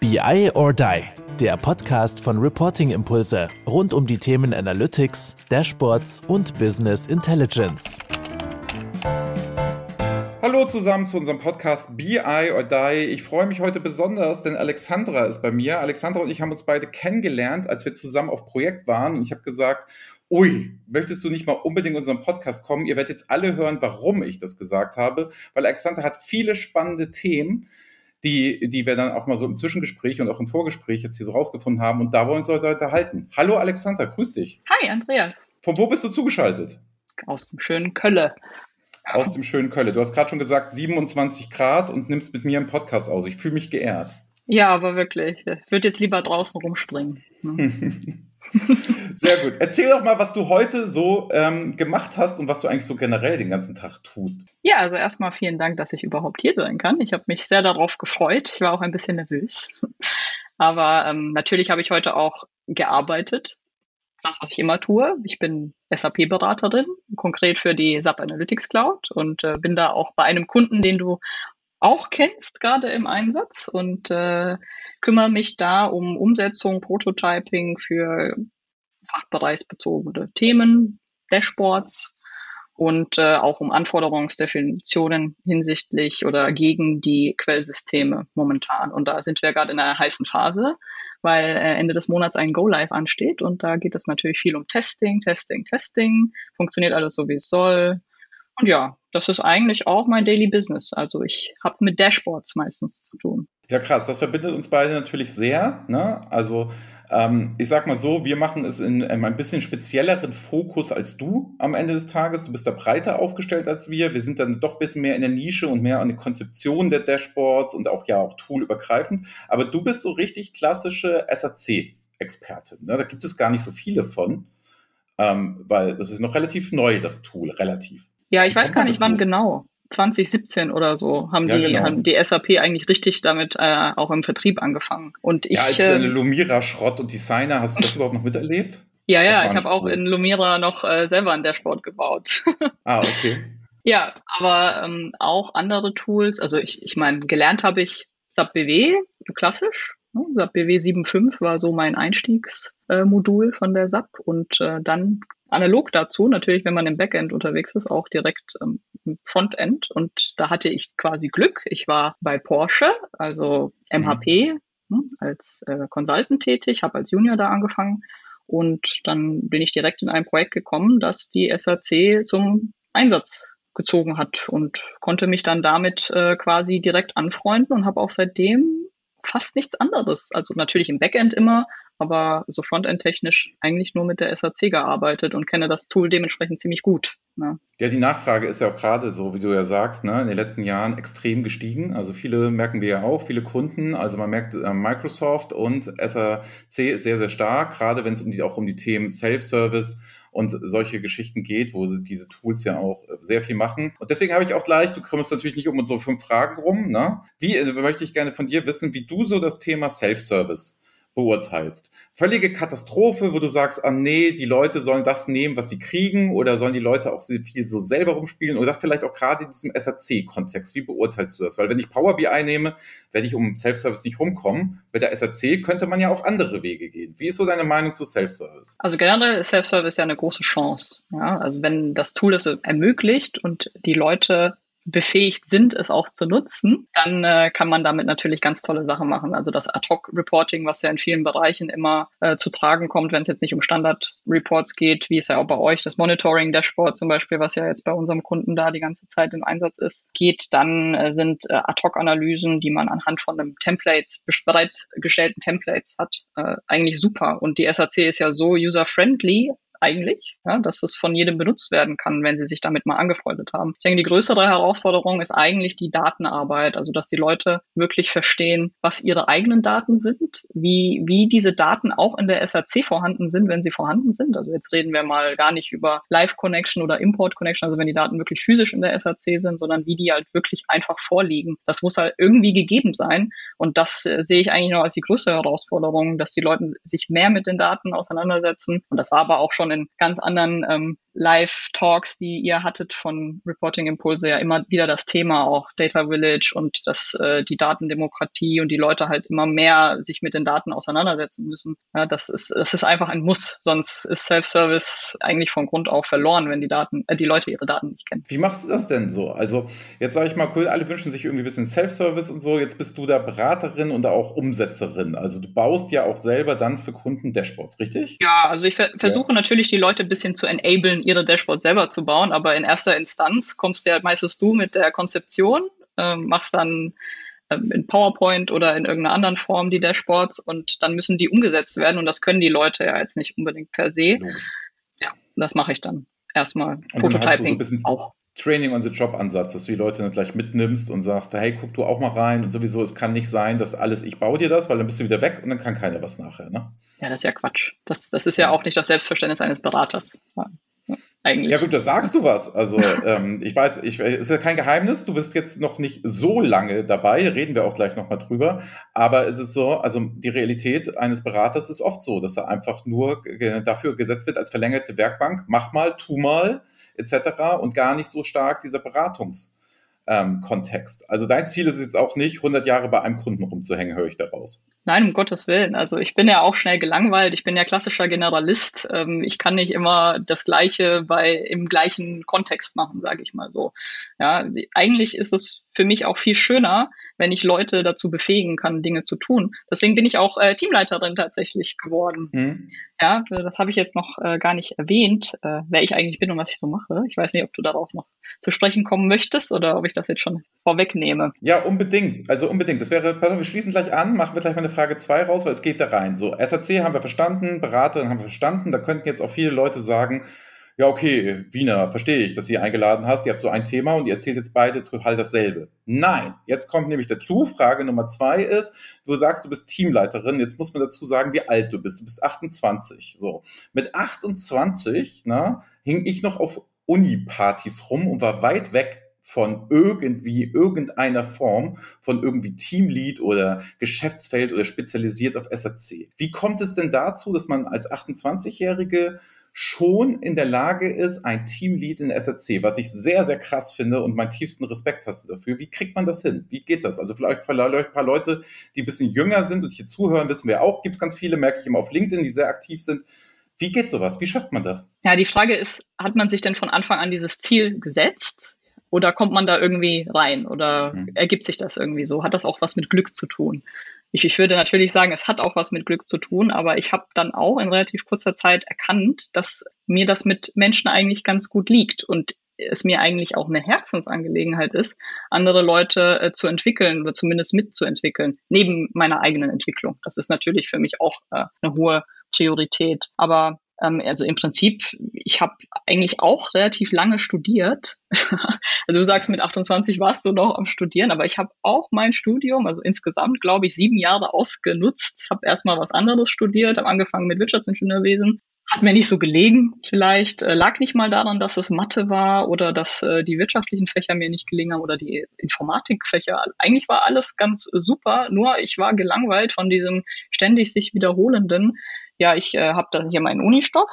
BI or Die, der Podcast von Reporting Impulse rund um die Themen Analytics, Dashboards und Business Intelligence. Hallo zusammen zu unserem Podcast BI or Die. Ich freue mich heute besonders, denn Alexandra ist bei mir. Alexandra und ich haben uns beide kennengelernt, als wir zusammen auf Projekt waren. Und ich habe gesagt, ui, möchtest du nicht mal unbedingt in unseren Podcast kommen? Ihr werdet jetzt alle hören, warum ich das gesagt habe, weil Alexandra hat viele spannende Themen, die, die wir dann auch mal so im Zwischengespräch und auch im Vorgespräch jetzt hier so rausgefunden haben. Und da wollen wir uns heute halten. Hallo Alexandra, grüß dich. Hi Andreas. Von wo bist du zugeschaltet? Aus dem schönen Kölle. Aus dem schönen Kölle. Du hast gerade schon gesagt 27 Grad und nimmst mit mir einen Podcast aus. Ich fühle mich geehrt. Ja, aber wirklich. Ich würde jetzt lieber draußen rumspringen. Ne? Sehr gut. Erzähl doch mal, was du heute so ähm, gemacht hast und was du eigentlich so generell den ganzen Tag tust. Ja, also erstmal vielen Dank, dass ich überhaupt hier sein kann. Ich habe mich sehr darauf gefreut. Ich war auch ein bisschen nervös. Aber ähm, natürlich habe ich heute auch gearbeitet. Das, was ich immer tue. Ich bin SAP-Beraterin, konkret für die SAP Analytics Cloud und äh, bin da auch bei einem Kunden, den du auch kennst, gerade im Einsatz und äh, kümmere mich da um Umsetzung, Prototyping für fachbereichsbezogene Themen, Dashboards und äh, auch um Anforderungsdefinitionen hinsichtlich oder gegen die Quellsysteme momentan. Und da sind wir gerade in einer heißen Phase, weil äh, Ende des Monats ein Go-Live ansteht und da geht es natürlich viel um Testing, Testing, Testing. Funktioniert alles so, wie es soll. Und ja, das ist eigentlich auch mein Daily Business. Also ich habe mit Dashboards meistens zu tun. Ja, krass. Das verbindet uns beide natürlich sehr. Ne? Also ähm, ich sag mal so, wir machen es in einem ein bisschen spezielleren Fokus als du am Ende des Tages. Du bist da breiter aufgestellt als wir. Wir sind dann doch ein bisschen mehr in der Nische und mehr an der Konzeption der Dashboards und auch ja auch toolübergreifend. Aber du bist so richtig klassische SAC-Expertin. Ne? Da gibt es gar nicht so viele von. Ähm, weil das ist noch relativ neu, das Tool, relativ. Ja, ich weiß gar nicht, wann genau. 2017 oder so haben, ja, die, genau. haben die SAP eigentlich richtig damit äh, auch im Vertrieb angefangen. Und ich, ja, als äh, Lumira-Schrott und Designer, hast du das überhaupt noch miterlebt? Ja, ja, ich habe auch in Lumira noch äh, selber ein Dashboard gebaut. ah, okay. ja, aber ähm, auch andere Tools. Also ich, ich meine, gelernt habe ich SAP BW, klassisch. Ne? SAP BW 7.5 war so mein Einstiegsmodul äh, von der SAP und äh, dann analog dazu, natürlich, wenn man im Backend unterwegs ist, auch direkt ähm, im Frontend. Und da hatte ich quasi Glück. Ich war bei Porsche, also MHP, mhm. ne, als äh, Consultant tätig, habe als Junior da angefangen. Und dann bin ich direkt in ein Projekt gekommen, das die SAC zum Einsatz gezogen hat und konnte mich dann damit äh, quasi direkt anfreunden und habe auch seitdem fast nichts anderes. Also natürlich im Backend immer, aber so Frontend-technisch eigentlich nur mit der SAC gearbeitet und kenne das Tool dementsprechend ziemlich gut. Ne? Ja, die Nachfrage ist ja auch gerade so, wie du ja sagst, ne, in den letzten Jahren extrem gestiegen. Also viele merken wir ja auch, viele Kunden. Also man merkt, äh, Microsoft und SAC ist sehr, sehr stark, gerade wenn es um die, auch um die Themen Self-Service und solche Geschichten geht, wo diese Tools ja auch äh, sehr viel machen. Und deswegen habe ich auch gleich, du kommst natürlich nicht um unsere fünf Fragen rum, ne? Wie äh, möchte ich gerne von dir wissen, wie du so das Thema Self-Service beurteilst. Völlige Katastrophe, wo du sagst, ah nee, die Leute sollen das nehmen, was sie kriegen, oder sollen die Leute auch viel so selber rumspielen, oder das vielleicht auch gerade in diesem SAC-Kontext. Wie beurteilst du das? Weil wenn ich Power BI nehme, werde ich um Self-Service nicht rumkommen. Bei der SAC könnte man ja auch andere Wege gehen. Wie ist so deine Meinung zu Self-Service? Also generell ist Self-Service ja eine große Chance. Ja? Also wenn das Tool es ermöglicht und die Leute befähigt sind, es auch zu nutzen, dann äh, kann man damit natürlich ganz tolle Sachen machen. Also das Ad-Hoc-Reporting, was ja in vielen Bereichen immer äh, zu tragen kommt, wenn es jetzt nicht um Standard-Reports geht, wie es ja auch bei euch, das Monitoring-Dashboard zum Beispiel, was ja jetzt bei unserem Kunden da die ganze Zeit im Einsatz ist, geht, dann äh, sind äh, Ad-Hoc-Analysen, die man anhand von einem Templates, bereitgestellten Templates hat, äh, eigentlich super. Und die SAC ist ja so user-friendly, eigentlich, ja, dass es von jedem benutzt werden kann, wenn sie sich damit mal angefreundet haben. Ich denke, die größere Herausforderung ist eigentlich die Datenarbeit, also dass die Leute wirklich verstehen, was ihre eigenen Daten sind, wie, wie diese Daten auch in der SAC vorhanden sind, wenn sie vorhanden sind. Also jetzt reden wir mal gar nicht über Live Connection oder Import Connection, also wenn die Daten wirklich physisch in der SAC sind, sondern wie die halt wirklich einfach vorliegen. Das muss halt irgendwie gegeben sein. Und das äh, sehe ich eigentlich noch als die größte Herausforderung, dass die Leute sich mehr mit den Daten auseinandersetzen. Und das war aber auch schon in ganz anderen ähm, Live-Talks, die ihr hattet von Reporting Impulse, ja immer wieder das Thema auch Data Village und dass äh, die Datendemokratie und die Leute halt immer mehr sich mit den Daten auseinandersetzen müssen. Ja, das ist, das ist einfach ein Muss, sonst ist Self-Service eigentlich von Grund auf verloren, wenn die Daten, äh, die Leute ihre Daten nicht kennen. Wie machst du das denn so? Also jetzt sage ich mal, cool, alle wünschen sich irgendwie ein bisschen Self-Service und so. Jetzt bist du da Beraterin und auch Umsetzerin. Also du baust ja auch selber dann für Kunden Dashboards, richtig? Ja, also ich ver versuche ja. natürlich die Leute ein bisschen zu enablen, ihre Dashboards selber zu bauen, aber in erster Instanz kommst ja meistens du mit der Konzeption, äh, machst dann ähm, in PowerPoint oder in irgendeiner anderen Form die Dashboards und dann müssen die umgesetzt werden und das können die Leute ja jetzt nicht unbedingt per se. Ja, das mache ich dann erstmal. Und Prototyping dann so auch. Training on the Job Ansatz, dass du die Leute nicht gleich mitnimmst und sagst, hey, guck du auch mal rein und sowieso, es kann nicht sein, dass alles, ich baue dir das, weil dann bist du wieder weg und dann kann keiner was nachher, ne? Ja, das ist ja Quatsch. Das, das ist ja auch nicht das Selbstverständnis eines Beraters. Ja eigentlich. Ja gut, da sagst du was. Also ähm, ich weiß, ich ist ja kein Geheimnis. Du bist jetzt noch nicht so lange dabei. Reden wir auch gleich noch mal drüber. Aber es ist so, also die Realität eines Beraters ist oft so, dass er einfach nur dafür gesetzt wird als verlängerte Werkbank. Mach mal, tu mal etc. Und gar nicht so stark dieser Beratungs ähm, Kontext. Also dein Ziel ist jetzt auch nicht, 100 Jahre bei einem Kunden rumzuhängen, höre ich daraus. Nein, um Gottes Willen. Also ich bin ja auch schnell gelangweilt. Ich bin ja klassischer Generalist. Ähm, ich kann nicht immer das Gleiche bei im gleichen Kontext machen, sage ich mal so. Ja, eigentlich ist es für mich auch viel schöner, wenn ich Leute dazu befähigen kann, Dinge zu tun. Deswegen bin ich auch äh, Teamleiterin tatsächlich geworden. Mhm. Ja, das habe ich jetzt noch äh, gar nicht erwähnt, äh, wer ich eigentlich bin und was ich so mache. Ich weiß nicht, ob du darauf noch zu sprechen kommen möchtest oder ob ich das jetzt schon vorwegnehme. Ja, unbedingt. Also unbedingt. Das wäre, pardon, wir schließen gleich an, machen wir gleich mal eine Frage 2 raus, weil es geht da rein. So, SAC haben wir verstanden, Beraterin haben wir verstanden. Da könnten jetzt auch viele Leute sagen, ja, okay, Wiener, verstehe ich, dass ihr eingeladen hast. Ihr habt so ein Thema und ihr erzählt jetzt beide halt dasselbe. Nein, jetzt kommt nämlich Clou. Frage Nummer zwei ist, du sagst, du bist Teamleiterin. Jetzt muss man dazu sagen, wie alt du bist. Du bist 28. So. Mit 28, na, hing ich noch auf Uni-Partys rum und war weit weg von irgendwie irgendeiner Form von irgendwie Teamlead oder Geschäftsfeld oder spezialisiert auf SAC. Wie kommt es denn dazu, dass man als 28-Jährige schon in der Lage ist, ein Teamlead in SAC, was ich sehr, sehr krass finde und meinen tiefsten Respekt hast du dafür. Wie kriegt man das hin? Wie geht das? Also vielleicht ein paar Leute, die ein bisschen jünger sind und hier zuhören, wissen wir auch, gibt es ganz viele, merke ich immer auf LinkedIn, die sehr aktiv sind. Wie geht sowas? Wie schafft man das? Ja, die Frage ist, hat man sich denn von Anfang an dieses Ziel gesetzt? Oder kommt man da irgendwie rein? Oder mhm. ergibt sich das irgendwie so? Hat das auch was mit Glück zu tun? Ich, ich würde natürlich sagen, es hat auch was mit Glück zu tun, aber ich habe dann auch in relativ kurzer Zeit erkannt, dass mir das mit Menschen eigentlich ganz gut liegt und es mir eigentlich auch eine Herzensangelegenheit ist, andere Leute äh, zu entwickeln oder zumindest mitzuentwickeln, neben meiner eigenen Entwicklung. Das ist natürlich für mich auch äh, eine hohe Priorität. Aber also im Prinzip, ich habe eigentlich auch relativ lange studiert. also du sagst, mit 28 warst du noch am Studieren, aber ich habe auch mein Studium, also insgesamt, glaube ich, sieben Jahre ausgenutzt. Habe erstmal was anderes studiert, habe angefangen mit Wirtschaftsingenieurwesen. Hat mir nicht so gelegen, vielleicht. Äh, lag nicht mal daran, dass es Mathe war oder dass äh, die wirtschaftlichen Fächer mir nicht gelingen oder die Informatikfächer. Eigentlich war alles ganz super, nur ich war gelangweilt von diesem ständig sich wiederholenden ja, ich äh, habe dann hier meinen Unistoff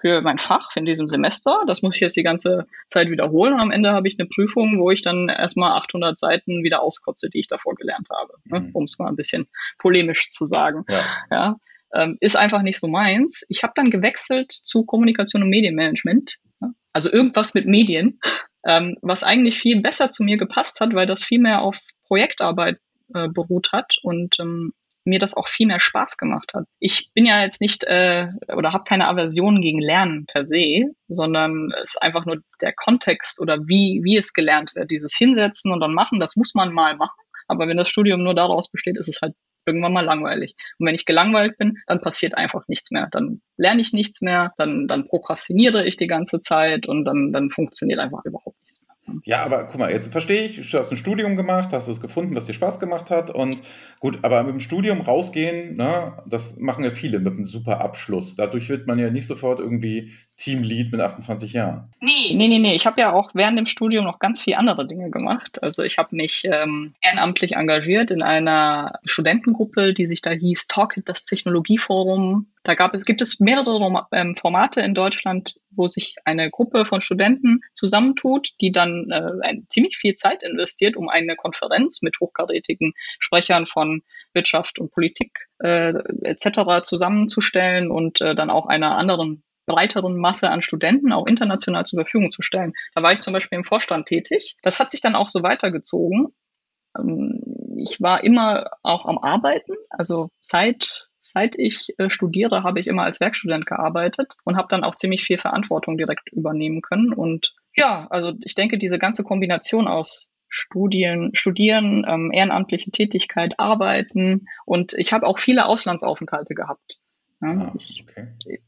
für mein Fach in diesem Semester. Das muss ich jetzt die ganze Zeit wiederholen und am Ende habe ich eine Prüfung, wo ich dann erstmal 800 Seiten wieder auskotze, die ich davor gelernt habe, ne? mhm. um es mal ein bisschen polemisch zu sagen. Ja. ja ähm, ist einfach nicht so meins. Ich habe dann gewechselt zu Kommunikation und Medienmanagement, ne? also irgendwas mit Medien, ähm, was eigentlich viel besser zu mir gepasst hat, weil das viel mehr auf Projektarbeit äh, beruht hat und ähm, mir das auch viel mehr Spaß gemacht hat. Ich bin ja jetzt nicht äh, oder habe keine Aversion gegen Lernen per se, sondern es ist einfach nur der Kontext oder wie, wie es gelernt wird. Dieses Hinsetzen und dann machen, das muss man mal machen. Aber wenn das Studium nur daraus besteht, ist es halt irgendwann mal langweilig. Und wenn ich gelangweilt bin, dann passiert einfach nichts mehr. Dann lerne ich nichts mehr, dann, dann prokrastiniere ich die ganze Zeit und dann, dann funktioniert einfach überhaupt nichts. Ja, aber guck mal, jetzt verstehe ich, du hast ein Studium gemacht, hast es gefunden, was dir Spaß gemacht hat und gut, aber mit dem Studium rausgehen, ne, das machen ja viele mit einem super Abschluss. Dadurch wird man ja nicht sofort irgendwie Teamlead mit 28 Jahren. Nee, nee, nee, nee. Ich habe ja auch während dem Studium noch ganz viele andere Dinge gemacht. Also ich habe mich ähm, ehrenamtlich engagiert in einer Studentengruppe, die sich da hieß Talk, das Technologieforum Da gab es, gibt es mehrere ähm, Formate in Deutschland, wo sich eine Gruppe von Studenten zusammentut, die dann äh, ziemlich viel Zeit investiert, um eine Konferenz mit hochkarätigen Sprechern von Wirtschaft und Politik äh, etc. zusammenzustellen und äh, dann auch einer anderen breiteren Masse an Studenten auch international zur Verfügung zu stellen. Da war ich zum Beispiel im Vorstand tätig. Das hat sich dann auch so weitergezogen. Ähm, ich war immer auch am Arbeiten, also seit seit ich äh, studiere, habe ich immer als Werkstudent gearbeitet und habe dann auch ziemlich viel Verantwortung direkt übernehmen können. Und ja, also ich denke, diese ganze Kombination aus Studien, Studieren, ähm, ehrenamtliche Tätigkeit, Arbeiten und ich habe auch viele Auslandsaufenthalte gehabt. Ja, ah, ich,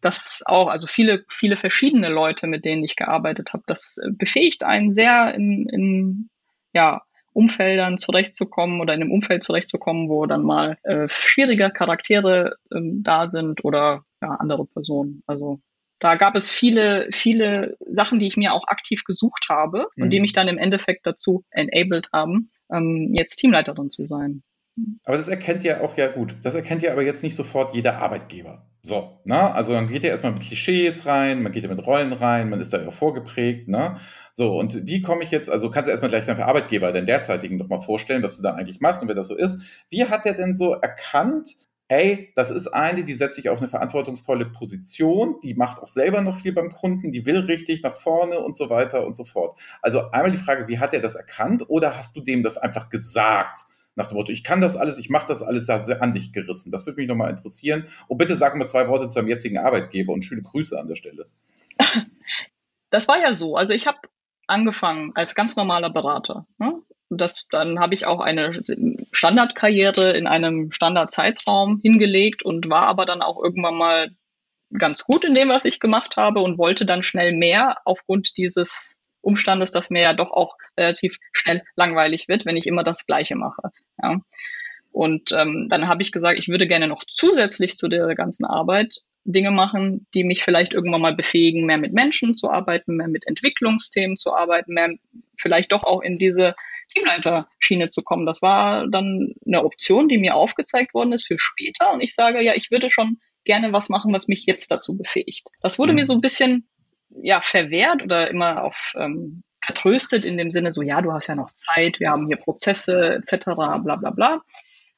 Das auch, also viele, viele verschiedene Leute, mit denen ich gearbeitet habe, das äh, befähigt einen sehr in, in ja, Umfeldern zurechtzukommen oder in einem Umfeld zurechtzukommen, wo dann mal äh, schwierige Charaktere ähm, da sind oder ja, andere Personen. Also da gab es viele, viele Sachen, die ich mir auch aktiv gesucht habe mhm. und die mhm. mich dann im Endeffekt dazu enabled haben, ähm, jetzt Teamleiterin zu sein. Aber das erkennt ja auch ja gut. Das erkennt ja aber jetzt nicht sofort jeder Arbeitgeber. So, ne? Also man geht ja erstmal mit Klischees rein, man geht ja mit Rollen rein, man ist da ja vorgeprägt, ne? So, und wie komme ich jetzt, also kannst du erstmal gleich deinen Arbeitgeber, den derzeitigen, noch mal vorstellen, was du da eigentlich machst und wer das so ist. Wie hat der denn so erkannt, ey, das ist eine, die setzt sich auf eine verantwortungsvolle Position, die macht auch selber noch viel beim Kunden, die will richtig nach vorne und so weiter und so fort. Also einmal die Frage, wie hat er das erkannt oder hast du dem das einfach gesagt? Nach dem Motto, ich kann das alles, ich mache das alles sehr an dich gerissen. Das würde mich nochmal interessieren. Und bitte sag mal zwei Worte zu deinem jetzigen Arbeitgeber und schöne Grüße an der Stelle. Das war ja so. Also ich habe angefangen als ganz normaler Berater. Ne? Das, dann habe ich auch eine Standardkarriere in einem Standardzeitraum hingelegt und war aber dann auch irgendwann mal ganz gut in dem, was ich gemacht habe und wollte dann schnell mehr aufgrund dieses Umstandes, dass mir ja doch auch relativ schnell langweilig wird, wenn ich immer das Gleiche mache. Ja. Und ähm, dann habe ich gesagt, ich würde gerne noch zusätzlich zu der ganzen Arbeit Dinge machen, die mich vielleicht irgendwann mal befähigen, mehr mit Menschen zu arbeiten, mehr mit Entwicklungsthemen zu arbeiten, mehr vielleicht doch auch in diese Teamleiterschiene zu kommen. Das war dann eine Option, die mir aufgezeigt worden ist für später. Und ich sage, ja, ich würde schon gerne was machen, was mich jetzt dazu befähigt. Das wurde mhm. mir so ein bisschen ja, verwehrt oder immer auf ähm, vertröstet in dem Sinne so, ja, du hast ja noch Zeit, wir haben hier Prozesse etc., bla bla bla.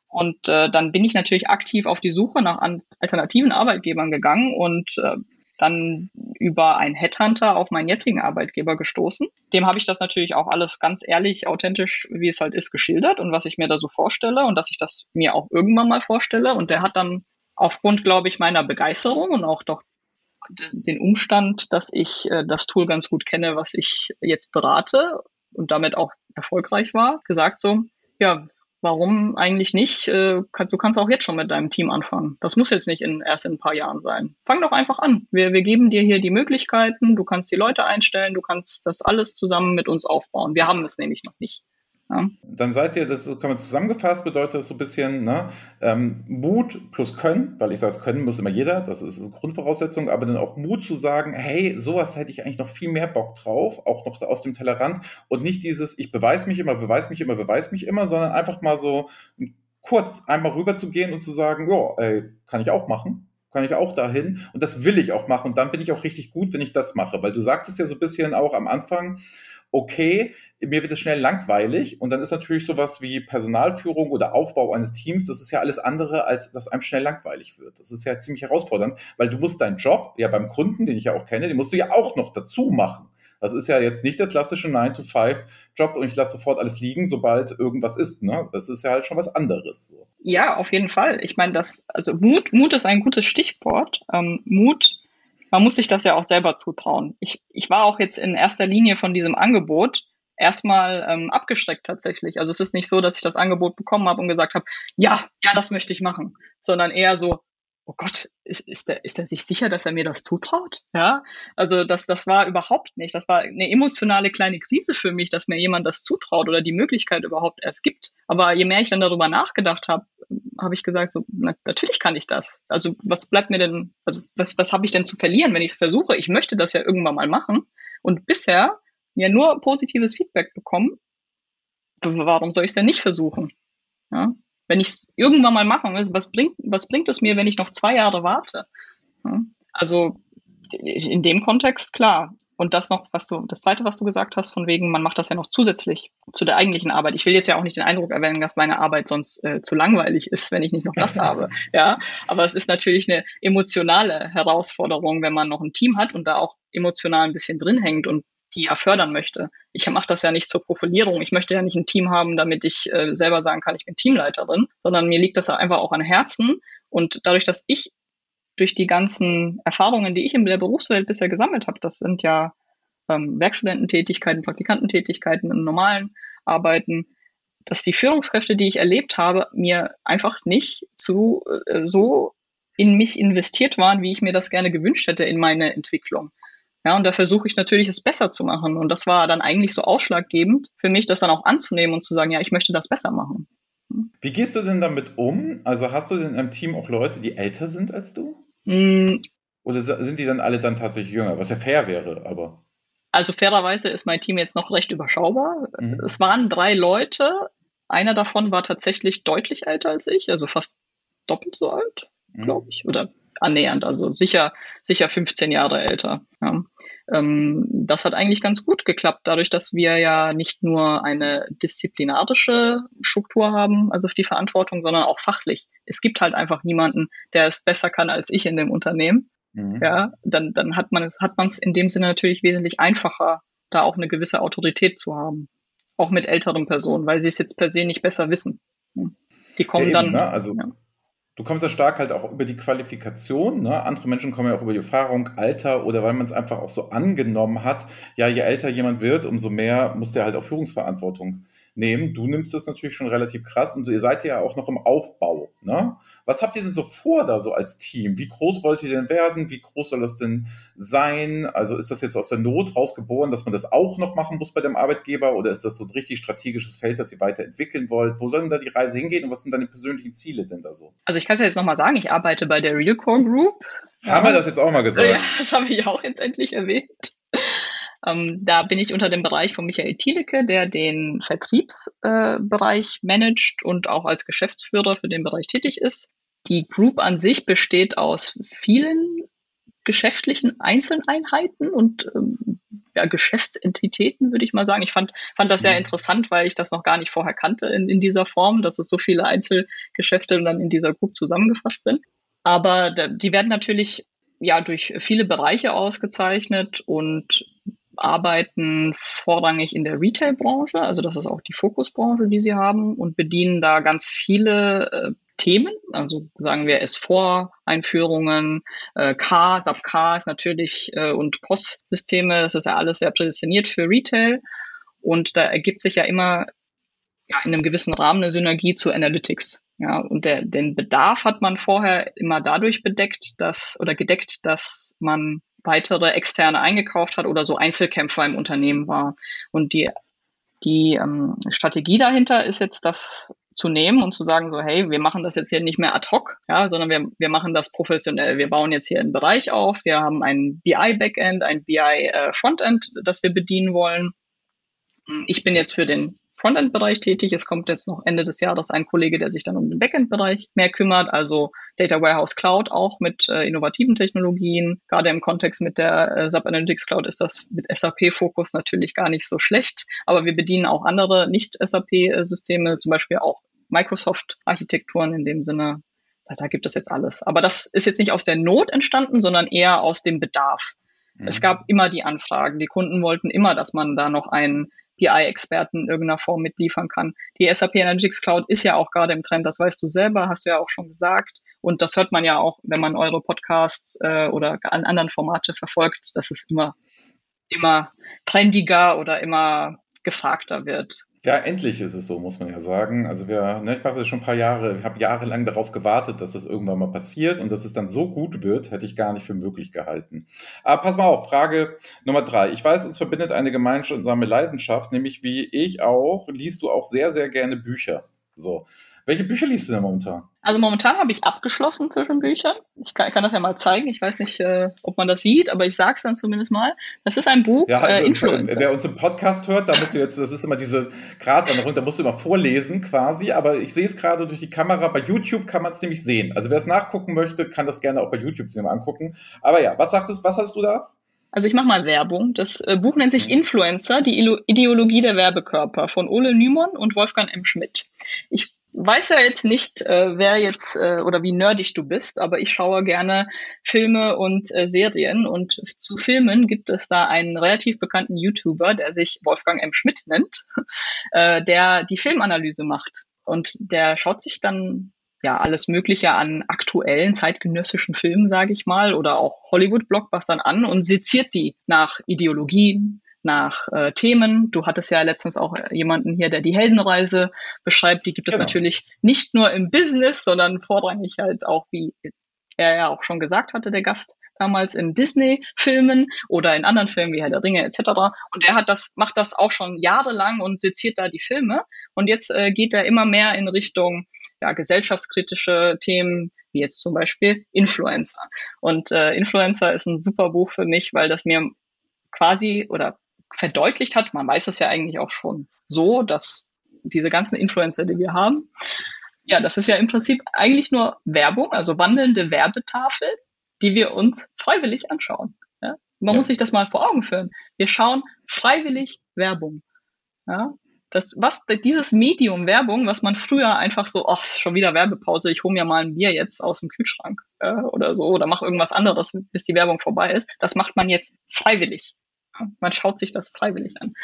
Und äh, dann bin ich natürlich aktiv auf die Suche nach alternativen Arbeitgebern gegangen und äh, dann über einen Headhunter auf meinen jetzigen Arbeitgeber gestoßen. Dem habe ich das natürlich auch alles ganz ehrlich, authentisch, wie es halt ist, geschildert und was ich mir da so vorstelle und dass ich das mir auch irgendwann mal vorstelle. Und der hat dann aufgrund, glaube ich, meiner Begeisterung und auch doch den Umstand, dass ich äh, das Tool ganz gut kenne, was ich jetzt berate und damit auch erfolgreich war, gesagt so, ja, warum eigentlich nicht? Äh, du kannst auch jetzt schon mit deinem Team anfangen. Das muss jetzt nicht in, erst in ein paar Jahren sein. Fang doch einfach an. Wir, wir geben dir hier die Möglichkeiten, du kannst die Leute einstellen, du kannst das alles zusammen mit uns aufbauen. Wir haben es nämlich noch nicht. Ja. Dann seid ihr, das kann man zusammengefasst, bedeutet das so ein bisschen ne, ähm, Mut plus Können, weil ich sage, Können muss immer jeder, das ist eine Grundvoraussetzung, aber dann auch Mut zu sagen, hey, sowas hätte ich eigentlich noch viel mehr Bock drauf, auch noch aus dem Tellerrand und nicht dieses, ich beweise mich immer, beweise mich immer, beweise mich immer, sondern einfach mal so kurz einmal rüber zu gehen und zu sagen, ja, ey, kann ich auch machen, kann ich auch dahin und das will ich auch machen und dann bin ich auch richtig gut, wenn ich das mache, weil du sagtest ja so ein bisschen auch am Anfang, okay, mir wird es schnell langweilig und dann ist natürlich sowas wie Personalführung oder Aufbau eines Teams, das ist ja alles andere, als dass einem schnell langweilig wird. Das ist ja ziemlich herausfordernd, weil du musst deinen Job ja beim Kunden, den ich ja auch kenne, den musst du ja auch noch dazu machen. Das ist ja jetzt nicht der klassische 9-to-5-Job und ich lasse sofort alles liegen, sobald irgendwas ist. Ne? Das ist ja halt schon was anderes. So. Ja, auf jeden Fall. Ich meine, das, also Mut, Mut ist ein gutes Stichwort. Ähm, Mut man muss sich das ja auch selber zutrauen. Ich, ich war auch jetzt in erster Linie von diesem Angebot erstmal ähm, abgeschreckt tatsächlich. Also es ist nicht so, dass ich das Angebot bekommen habe und gesagt habe, ja, ja, das möchte ich machen, sondern eher so, oh Gott, ist, ist, der, ist er sich sicher, dass er mir das zutraut? Ja, also das, das war überhaupt nicht. Das war eine emotionale kleine Krise für mich, dass mir jemand das zutraut oder die Möglichkeit überhaupt erst gibt. Aber je mehr ich dann darüber nachgedacht habe, habe ich gesagt, so, na, natürlich kann ich das. Also was bleibt mir denn, also was, was habe ich denn zu verlieren, wenn ich es versuche? Ich möchte das ja irgendwann mal machen. Und bisher ja nur positives Feedback bekommen. Warum soll ich es denn nicht versuchen? Ja? Wenn ich es irgendwann mal machen will, was bringt, was bringt es mir, wenn ich noch zwei Jahre warte? Also in dem Kontext klar. Und das noch, was du, das zweite, was du gesagt hast, von wegen, man macht das ja noch zusätzlich zu der eigentlichen Arbeit. Ich will jetzt ja auch nicht den Eindruck erwähnen, dass meine Arbeit sonst äh, zu langweilig ist, wenn ich nicht noch das habe. Ja, aber es ist natürlich eine emotionale Herausforderung, wenn man noch ein Team hat und da auch emotional ein bisschen drin hängt und die er fördern möchte. Ich mache das ja nicht zur Profilierung. Ich möchte ja nicht ein Team haben, damit ich äh, selber sagen kann, ich bin Teamleiterin, sondern mir liegt das einfach auch an Herzen. Und dadurch, dass ich durch die ganzen Erfahrungen, die ich in der Berufswelt bisher gesammelt habe, das sind ja ähm, Werkstudententätigkeiten, Praktikantentätigkeiten in normalen Arbeiten, dass die Führungskräfte, die ich erlebt habe, mir einfach nicht zu äh, so in mich investiert waren, wie ich mir das gerne gewünscht hätte in meine Entwicklung. Ja, und da versuche ich natürlich, es besser zu machen. Und das war dann eigentlich so ausschlaggebend für mich, das dann auch anzunehmen und zu sagen, ja, ich möchte das besser machen. Wie gehst du denn damit um? Also hast du denn im Team auch Leute, die älter sind als du? Mm. Oder sind die dann alle dann tatsächlich jünger? Was ja fair wäre, aber. Also fairerweise ist mein Team jetzt noch recht überschaubar. Mhm. Es waren drei Leute. Einer davon war tatsächlich deutlich älter als ich, also fast doppelt so alt, mhm. glaube ich. Oder annähernd, also sicher, sicher 15 Jahre älter. Ja. Ähm, das hat eigentlich ganz gut geklappt, dadurch, dass wir ja nicht nur eine disziplinarische Struktur haben, also die Verantwortung, sondern auch fachlich. Es gibt halt einfach niemanden, der es besser kann als ich in dem Unternehmen. Mhm. Ja, dann, dann hat man es, hat man es in dem Sinne natürlich wesentlich einfacher, da auch eine gewisse Autorität zu haben. Auch mit älteren Personen, weil sie es jetzt per se nicht besser wissen. Die kommen ja, eben, dann. Ne? Also, ja. Du kommst ja stark halt auch über die Qualifikation. Ne? Andere Menschen kommen ja auch über die Erfahrung, Alter oder weil man es einfach auch so angenommen hat. Ja, je älter jemand wird, umso mehr muss der halt auch Führungsverantwortung nehmen. Du nimmst das natürlich schon relativ krass und ihr seid ja auch noch im Aufbau. Ne? Was habt ihr denn so vor da so als Team? Wie groß wollt ihr denn werden? Wie groß soll das denn sein? Also ist das jetzt aus der Not rausgeboren, dass man das auch noch machen muss bei dem Arbeitgeber oder ist das so ein richtig strategisches Feld, das ihr weiterentwickeln wollt? Wo soll denn da die Reise hingehen und was sind deine persönlichen Ziele denn da so? Also ich kann es ja jetzt nochmal sagen, ich arbeite bei der Realcore Group. Haben ja. wir das jetzt auch mal gesagt? Ja, das habe ich auch jetzt endlich erwähnt. Ähm, da bin ich unter dem Bereich von Michael Thielecke, der den Vertriebsbereich äh, managt und auch als Geschäftsführer für den Bereich tätig ist. Die Group an sich besteht aus vielen geschäftlichen Einzeleinheiten und ähm, ja, Geschäftsentitäten, würde ich mal sagen. Ich fand, fand das sehr mhm. interessant, weil ich das noch gar nicht vorher kannte in, in dieser Form, dass es so viele Einzelgeschäfte dann in dieser Group zusammengefasst sind. Aber die werden natürlich ja durch viele Bereiche ausgezeichnet und arbeiten vorrangig in der Retail-Branche, also das ist auch die Fokusbranche, die sie haben und bedienen da ganz viele äh, Themen, also sagen wir S4-Einführungen, äh, K, SAP K ist natürlich äh, und POS-Systeme, das ist ja alles sehr prädestiniert für Retail. Und da ergibt sich ja immer ja, in einem gewissen Rahmen eine Synergie zu Analytics. Ja, und der, den Bedarf hat man vorher immer dadurch bedeckt, dass oder gedeckt, dass man weitere externe eingekauft hat oder so Einzelkämpfer im Unternehmen war. Und die, die ähm, Strategie dahinter ist jetzt das zu nehmen und zu sagen so, hey, wir machen das jetzt hier nicht mehr ad hoc, ja, sondern wir, wir machen das professionell. Wir bauen jetzt hier einen Bereich auf. Wir haben ein BI-Backend, ein BI-Frontend, äh, das wir bedienen wollen. Ich bin jetzt für den Frontend-Bereich tätig. Es kommt jetzt noch Ende des Jahres ein Kollege, der sich dann um den Backend-Bereich mehr kümmert, also Data Warehouse Cloud auch mit äh, innovativen Technologien. Gerade im Kontext mit der äh, SAP Analytics Cloud ist das mit SAP-Fokus natürlich gar nicht so schlecht, aber wir bedienen auch andere Nicht-SAP-Systeme, zum Beispiel auch Microsoft-Architekturen in dem Sinne. Da, da gibt es jetzt alles. Aber das ist jetzt nicht aus der Not entstanden, sondern eher aus dem Bedarf. Mhm. Es gab immer die Anfragen. Die Kunden wollten immer, dass man da noch einen BI-Experten in irgendeiner Form mitliefern kann. Die SAP Analytics Cloud ist ja auch gerade im Trend, das weißt du selber, hast du ja auch schon gesagt. Und das hört man ja auch, wenn man eure Podcasts äh, oder an anderen Formate verfolgt, dass es immer, immer trendiger oder immer gefragter wird. Ja, endlich ist es so, muss man ja sagen. Also wir, ne, ich mache das schon ein paar Jahre, ich habe jahrelang darauf gewartet, dass das irgendwann mal passiert und dass es dann so gut wird, hätte ich gar nicht für möglich gehalten. Aber pass mal auf, Frage Nummer drei. Ich weiß, uns verbindet eine gemeinsame Leidenschaft, nämlich wie ich auch, liest du auch sehr, sehr gerne Bücher. So. Welche Bücher liest du denn momentan? Also momentan habe ich abgeschlossen zwischen Büchern. Ich kann, kann, das ja mal zeigen. Ich weiß nicht, äh, ob man das sieht, aber ich sage es dann zumindest mal. Das ist ein Buch, ja, also, äh, Influencer. Wer uns im Podcast hört, da musst du jetzt, das ist immer diese Gratwanderung, da musst du immer vorlesen quasi, aber ich sehe es gerade durch die Kamera. Bei YouTube kann man es nämlich sehen. Also wer es nachgucken möchte, kann das gerne auch bei YouTube sich mal angucken. Aber ja, was sagtest, was hast du da? Also ich mache mal Werbung. Das äh, Buch nennt sich mhm. Influencer, die Ideologie der Werbekörper von Ole Nymon und Wolfgang M. Schmidt. Ich weiß ja jetzt nicht, äh, wer jetzt äh, oder wie nerdig du bist, aber ich schaue gerne Filme und äh, Serien und zu Filmen gibt es da einen relativ bekannten YouTuber, der sich Wolfgang M. Schmidt nennt, äh, der die Filmanalyse macht. Und der schaut sich dann ja alles Mögliche an aktuellen zeitgenössischen Filmen, sage ich mal, oder auch Hollywood-Blockbustern an und seziert die nach Ideologien, nach äh, Themen. Du hattest ja letztens auch jemanden hier, der die Heldenreise beschreibt. Die gibt es genau. natürlich nicht nur im Business, sondern vorrangig halt auch, wie er ja auch schon gesagt hatte, der Gast damals in Disney-Filmen oder in anderen Filmen wie Herr der Ringe etc. Und er hat das, macht das auch schon jahrelang und seziert da die Filme. Und jetzt äh, geht er immer mehr in Richtung ja, gesellschaftskritische Themen, wie jetzt zum Beispiel Influencer. Und äh, Influencer ist ein super Buch für mich, weil das mir quasi oder verdeutlicht hat, man weiß es ja eigentlich auch schon so, dass diese ganzen Influencer, die wir haben, ja, das ist ja im Prinzip eigentlich nur Werbung, also wandelnde Werbetafel, die wir uns freiwillig anschauen. Ja? Man ja. muss sich das mal vor Augen führen. Wir schauen freiwillig Werbung. Ja? Das, was, dieses Medium Werbung, was man früher einfach so, ach, schon wieder Werbepause, ich hole mir mal ein Bier jetzt aus dem Kühlschrank äh, oder so oder mach irgendwas anderes, bis die Werbung vorbei ist, das macht man jetzt freiwillig. Man schaut sich das freiwillig an.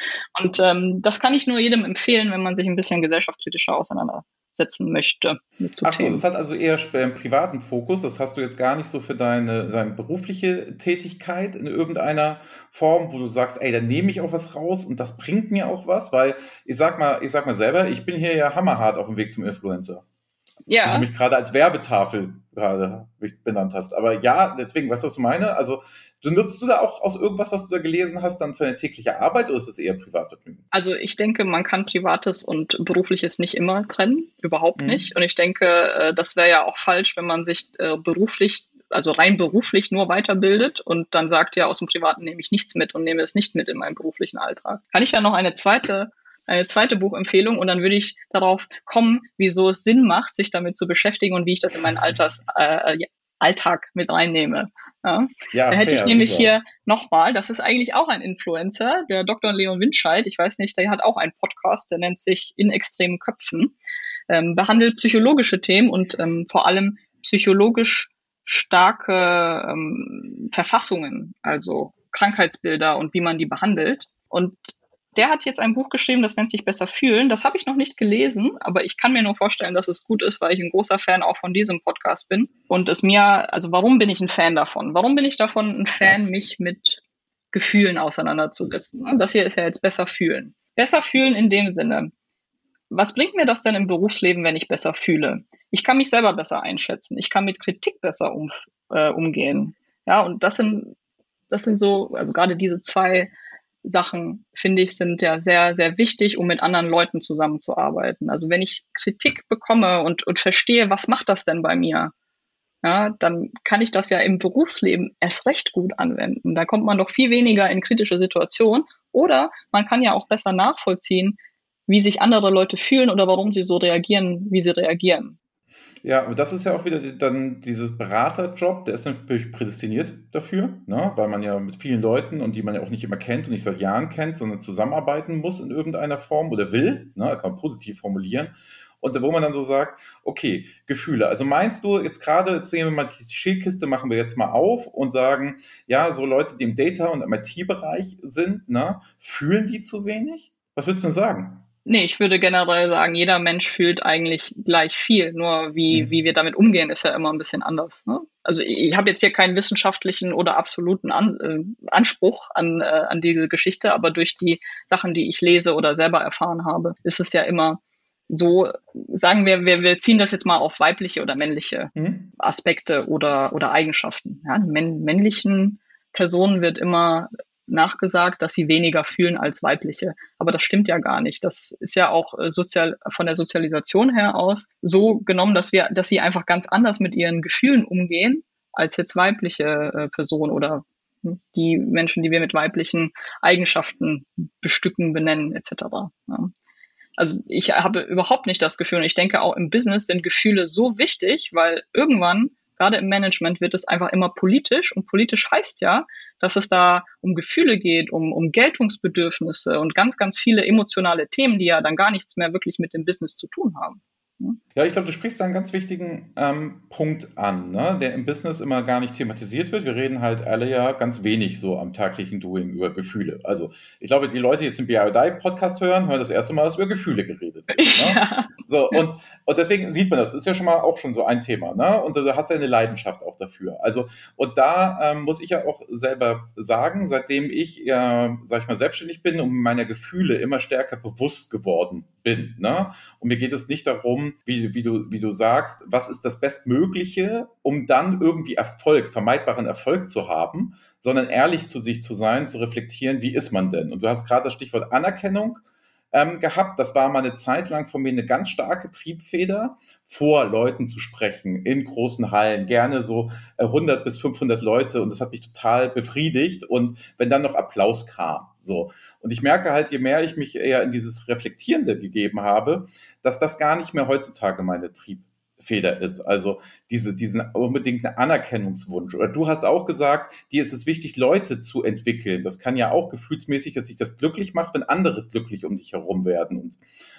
Und ähm, das kann ich nur jedem empfehlen, wenn man sich ein bisschen gesellschaftskritischer auseinandersetzen möchte. Mit so Ach so, das hat also eher einen privaten Fokus. Das hast du jetzt gar nicht so für deine, deine berufliche Tätigkeit in irgendeiner Form, wo du sagst, ey, da nehme ich auch was raus und das bringt mir auch was, weil ich sag mal, ich sag mal selber, ich bin hier ja hammerhart auf dem Weg zum Influencer. Ja. Du mich gerade als Werbetafel gerade benannt hast. Aber ja, deswegen, weißt du, was ich meine? Also Du nutzt du da auch aus irgendwas, was du da gelesen hast, dann für eine tägliche Arbeit oder ist das eher Privatvergnügen? Also ich denke, man kann Privates und Berufliches nicht immer trennen, überhaupt mhm. nicht. Und ich denke, äh, das wäre ja auch falsch, wenn man sich äh, beruflich, also rein beruflich nur weiterbildet und dann sagt, ja, aus dem Privaten nehme ich nichts mit und nehme es nicht mit in meinem beruflichen Alltag. Kann ich da noch eine zweite eine zweite Buchempfehlung und dann würde ich darauf kommen, wieso es Sinn macht, sich damit zu beschäftigen und wie ich das in meinen Alters, äh, Alltag mit reinnehme. Ja. ja da hätte fair, ich nämlich super. hier nochmal, das ist eigentlich auch ein Influencer, der Dr. Leon Windscheid, ich weiß nicht, der hat auch einen Podcast, der nennt sich In extremen Köpfen, ähm, behandelt psychologische Themen und ähm, vor allem psychologisch starke ähm, Verfassungen, also Krankheitsbilder und wie man die behandelt. Und der hat jetzt ein Buch geschrieben, das nennt sich Besser fühlen. Das habe ich noch nicht gelesen, aber ich kann mir nur vorstellen, dass es gut ist, weil ich ein großer Fan auch von diesem Podcast bin. Und es mir, also warum bin ich ein Fan davon? Warum bin ich davon ein Fan, mich mit Gefühlen auseinanderzusetzen? Das hier ist ja jetzt Besser fühlen. Besser fühlen in dem Sinne. Was bringt mir das denn im Berufsleben, wenn ich besser fühle? Ich kann mich selber besser einschätzen. Ich kann mit Kritik besser um, äh, umgehen. Ja, und das sind, das sind so, also gerade diese zwei Sachen, finde ich, sind ja sehr, sehr wichtig, um mit anderen Leuten zusammenzuarbeiten. Also wenn ich Kritik bekomme und, und verstehe, was macht das denn bei mir, ja, dann kann ich das ja im Berufsleben erst recht gut anwenden. Da kommt man doch viel weniger in kritische Situationen oder man kann ja auch besser nachvollziehen, wie sich andere Leute fühlen oder warum sie so reagieren, wie sie reagieren. Ja, aber das ist ja auch wieder dann dieses Beraterjob, der ist natürlich prädestiniert dafür, ne? weil man ja mit vielen Leuten und die man ja auch nicht immer kennt und nicht seit Jahren kennt, sondern zusammenarbeiten muss in irgendeiner Form oder will, ne? kann man positiv formulieren. Und wo man dann so sagt, okay, Gefühle. Also meinst du jetzt gerade, jetzt sehen wir mal die Klischeekiste, machen wir jetzt mal auf und sagen, ja, so Leute, die im Data- und im IT-Bereich sind, ne, fühlen die zu wenig? Was würdest du denn sagen? Nee, ich würde generell sagen, jeder Mensch fühlt eigentlich gleich viel. Nur wie, mhm. wie wir damit umgehen, ist ja immer ein bisschen anders. Ne? Also ich, ich habe jetzt hier keinen wissenschaftlichen oder absoluten An äh, Anspruch an, äh, an diese Geschichte, aber durch die Sachen, die ich lese oder selber erfahren habe, ist es ja immer so, sagen wir, wir, wir ziehen das jetzt mal auf weibliche oder männliche mhm. Aspekte oder, oder Eigenschaften. Ja, männ, männlichen Personen wird immer nachgesagt, dass sie weniger fühlen als weibliche. Aber das stimmt ja gar nicht. Das ist ja auch äh, sozial, von der Sozialisation her aus so genommen, dass wir, dass sie einfach ganz anders mit ihren Gefühlen umgehen als jetzt weibliche äh, Personen oder die Menschen, die wir mit weiblichen Eigenschaften bestücken, benennen, etc. Ja. Also ich habe überhaupt nicht das Gefühl, und ich denke auch im Business sind Gefühle so wichtig, weil irgendwann gerade im Management wird es einfach immer politisch und politisch heißt ja, dass es da um Gefühle geht, um, um Geltungsbedürfnisse und ganz, ganz viele emotionale Themen, die ja dann gar nichts mehr wirklich mit dem Business zu tun haben. Ja, ich glaube, du sprichst da einen ganz wichtigen ähm, Punkt an, ne? der im Business immer gar nicht thematisiert wird. Wir reden halt alle ja ganz wenig so am täglichen Doing über Gefühle. Also ich glaube, die Leute, die jetzt im BIODI-Podcast hören, hören das erste Mal, dass über Gefühle geredet Ne? Ja. So, und, und deswegen sieht man das. Das ist ja schon mal auch schon so ein Thema. Ne? Und du hast ja eine Leidenschaft auch dafür. Also, und da ähm, muss ich ja auch selber sagen, seitdem ich ja, sag ich mal, selbstständig bin und meiner Gefühle immer stärker bewusst geworden bin. Ne? Und mir geht es nicht darum, wie, wie, du, wie du sagst, was ist das Bestmögliche, um dann irgendwie Erfolg, vermeidbaren Erfolg zu haben, sondern ehrlich zu sich zu sein, zu reflektieren, wie ist man denn? Und du hast gerade das Stichwort Anerkennung ähm, gehabt. Das war mal eine Zeit lang von mir eine ganz starke Triebfeder, vor Leuten zu sprechen, in großen Hallen, gerne so 100 äh, bis 500 Leute. Und das hat mich total befriedigt. Und wenn dann noch Applaus kam, so. Und ich merke halt, je mehr ich mich eher in dieses Reflektierende gegeben habe, dass das gar nicht mehr heutzutage meine Trieb Feder ist. Also diese, diesen unbedingten Anerkennungswunsch. Oder du hast auch gesagt, dir ist es wichtig, Leute zu entwickeln. Das kann ja auch gefühlsmäßig, dass sich das glücklich macht, wenn andere glücklich um dich herum werden und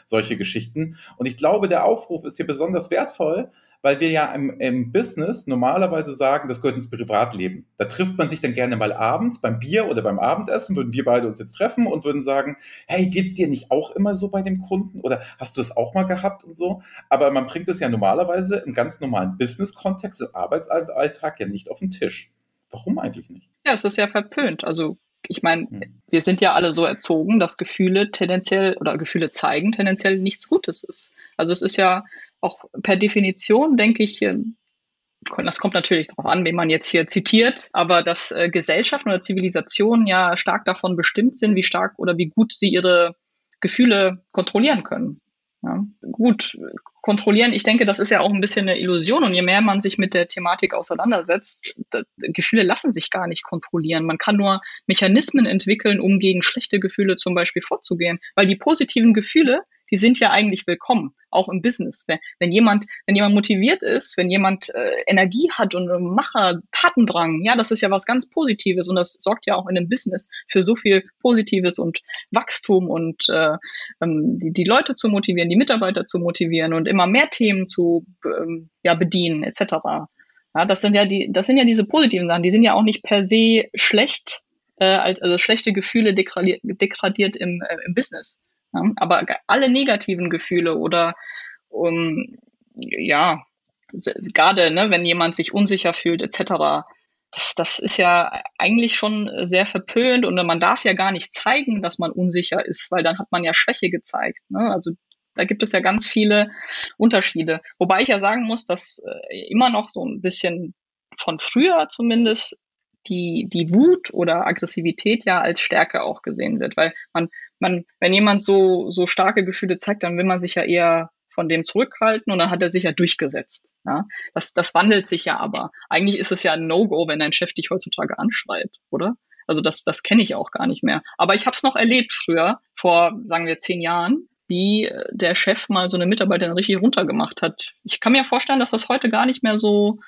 solche Geschichten. Und ich glaube, der Aufruf ist hier besonders wertvoll, weil wir ja im, im Business normalerweise sagen, das gehört ins Privatleben. Da trifft man sich dann gerne mal abends beim Bier oder beim Abendessen, würden wir beide uns jetzt treffen und würden sagen, hey, geht's dir nicht auch immer so bei dem Kunden oder hast du das auch mal gehabt und so? Aber man bringt es ja normalerweise im ganz normalen Business-Kontext, im Arbeitsalltag ja nicht auf den Tisch. Warum eigentlich nicht? Ja, es ist ja verpönt. Also ich meine, hm. wir sind ja alle so erzogen, dass Gefühle tendenziell oder Gefühle zeigen tendenziell nichts Gutes ist. Also es ist ja auch per Definition, denke ich, das kommt natürlich darauf an, wen man jetzt hier zitiert, aber dass äh, Gesellschaften oder Zivilisationen ja stark davon bestimmt sind, wie stark oder wie gut sie ihre Gefühle kontrollieren können. Ja. Gut, kontrollieren, ich denke, das ist ja auch ein bisschen eine Illusion. Und je mehr man sich mit der Thematik auseinandersetzt, das, Gefühle lassen sich gar nicht kontrollieren. Man kann nur Mechanismen entwickeln, um gegen schlechte Gefühle zum Beispiel vorzugehen, weil die positiven Gefühle, die sind ja eigentlich willkommen, auch im Business. Wenn, wenn jemand, wenn jemand motiviert ist, wenn jemand äh, Energie hat und äh, Macher, Tatendrang, ja, das ist ja was ganz Positives und das sorgt ja auch in einem Business für so viel Positives und Wachstum und äh, ähm, die, die Leute zu motivieren, die Mitarbeiter zu motivieren und immer mehr Themen zu ähm, ja, bedienen, etc. Ja, das sind ja die, das sind ja diese positiven Sachen, die sind ja auch nicht per se schlecht, äh, als also schlechte Gefühle degradiert, degradiert im, äh, im Business. Ja, aber alle negativen Gefühle oder um, ja, gerade ne, wenn jemand sich unsicher fühlt etc., das, das ist ja eigentlich schon sehr verpönt und man darf ja gar nicht zeigen, dass man unsicher ist, weil dann hat man ja Schwäche gezeigt. Ne? Also da gibt es ja ganz viele Unterschiede. Wobei ich ja sagen muss, dass äh, immer noch so ein bisschen von früher zumindest die, die Wut oder Aggressivität ja als Stärke auch gesehen wird, weil man, man, wenn jemand so, so starke Gefühle zeigt, dann will man sich ja eher von dem zurückhalten und dann hat er sich ja durchgesetzt. Ja? Das, das wandelt sich ja aber. Eigentlich ist es ja ein No-Go, wenn dein Chef dich heutzutage anschreit, oder? Also das, das kenne ich auch gar nicht mehr. Aber ich habe es noch erlebt früher, vor, sagen wir, zehn Jahren, wie der Chef mal so eine Mitarbeiterin richtig runtergemacht hat. Ich kann mir vorstellen, dass das heute gar nicht mehr so,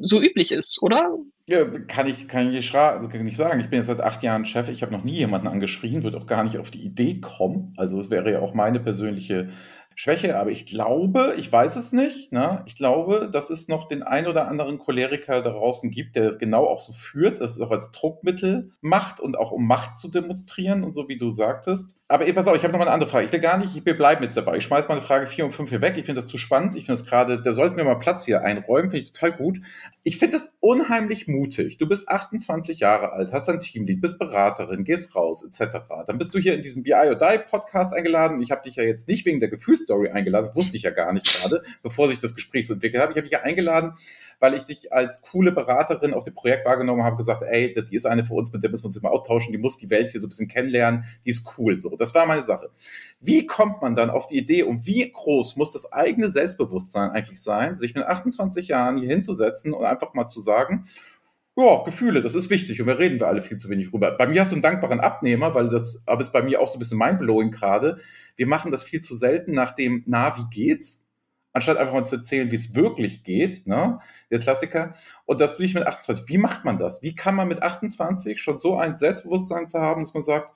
so üblich ist, oder? Ja, kann ich, kann ich also nicht sagen. Ich bin jetzt seit acht Jahren Chef. Ich habe noch nie jemanden angeschrien, würde auch gar nicht auf die Idee kommen. Also es wäre ja auch meine persönliche Schwäche, aber ich glaube, ich weiß es nicht, ne? ich glaube, dass es noch den ein oder anderen Choleriker da draußen gibt, der das genau auch so führt, dass es auch als Druckmittel macht und auch um Macht zu demonstrieren und so wie du sagtest. Aber pass auf, ich habe noch mal eine andere Frage. Ich will gar nicht, wir bleiben jetzt dabei. Ich schmeiß mal eine Frage 4 und 5 hier weg. Ich finde das zu spannend. Ich finde das gerade, da sollten wir mal Platz hier einräumen. Finde ich total gut. Ich finde das unheimlich mutig. Du bist 28 Jahre alt, hast ein Teamlead, bist Beraterin, gehst raus, etc. Dann bist du hier in diesem BI or Die Podcast eingeladen. Ich habe dich ja jetzt nicht wegen der Gefühls Story eingeladen. Das wusste ich ja gar nicht gerade, bevor sich das Gespräch so entwickelt hat. Ich habe dich ja eingeladen, weil ich dich als coole Beraterin auf dem Projekt wahrgenommen habe, gesagt, ey, die ist eine für uns, mit der müssen wir uns immer austauschen, die muss die Welt hier so ein bisschen kennenlernen, die ist cool. So, das war meine Sache. Wie kommt man dann auf die Idee und wie groß muss das eigene Selbstbewusstsein eigentlich sein, sich mit 28 Jahren hier hinzusetzen und einfach mal zu sagen, ja, Gefühle, das ist wichtig und wir reden wir alle viel zu wenig drüber. Bei mir hast du einen dankbaren Abnehmer, weil das, aber ist bei mir auch so ein bisschen mindblowing gerade. Wir machen das viel zu selten nach dem, na, wie geht's? Anstatt einfach mal zu erzählen, wie es wirklich geht, ne? Der Klassiker. Und das will ich mit 28. Wie macht man das? Wie kann man mit 28 schon so ein Selbstbewusstsein zu haben, dass man sagt,